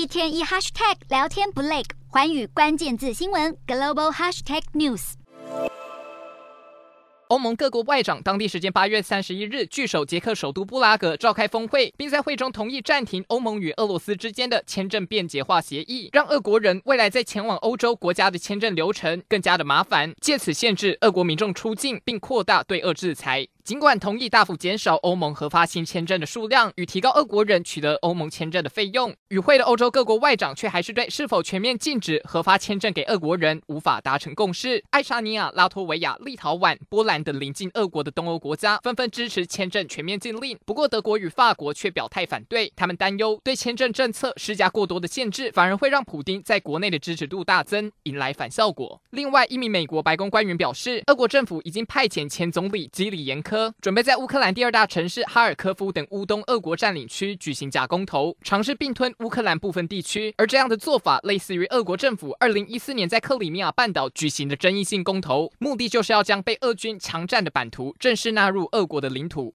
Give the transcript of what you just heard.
一天一 hashtag 聊天不累，寰宇关键字新闻 global hashtag news。欧盟各国外长当地时间八月三十一日聚首捷克首都布拉格召开峰会，并在会中同意暂停欧盟与俄罗斯之间的签证便捷化协议，让俄国人未来在前往欧洲国家的签证流程更加的麻烦，借此限制俄国民众出境，并扩大对俄制裁。尽管同意大幅减少欧盟核发新签证的数量与提高俄国人取得欧盟签证的费用，与会的欧洲各国外长却还是对是否全面禁止核发签证给俄国人无法达成共识。爱沙尼亚、拉脱维亚、立陶宛、波兰等邻近俄国的东欧国家纷纷支持签证全面禁令，不过德国与法国却表态反对，他们担忧对签证政策施加过多的限制，反而会让普丁在国内的支持度大增，引来反效果。另外，一名美国白宫官员表示，俄国政府已经派遣前总理基里延科科。准备在乌克兰第二大城市哈尔科夫等乌东俄国占领区举行假公投，尝试并吞乌克兰部分地区。而这样的做法类似于俄国政府二零一四年在克里米亚半岛举行的争议性公投，目的就是要将被俄军强占的版图正式纳入俄国的领土。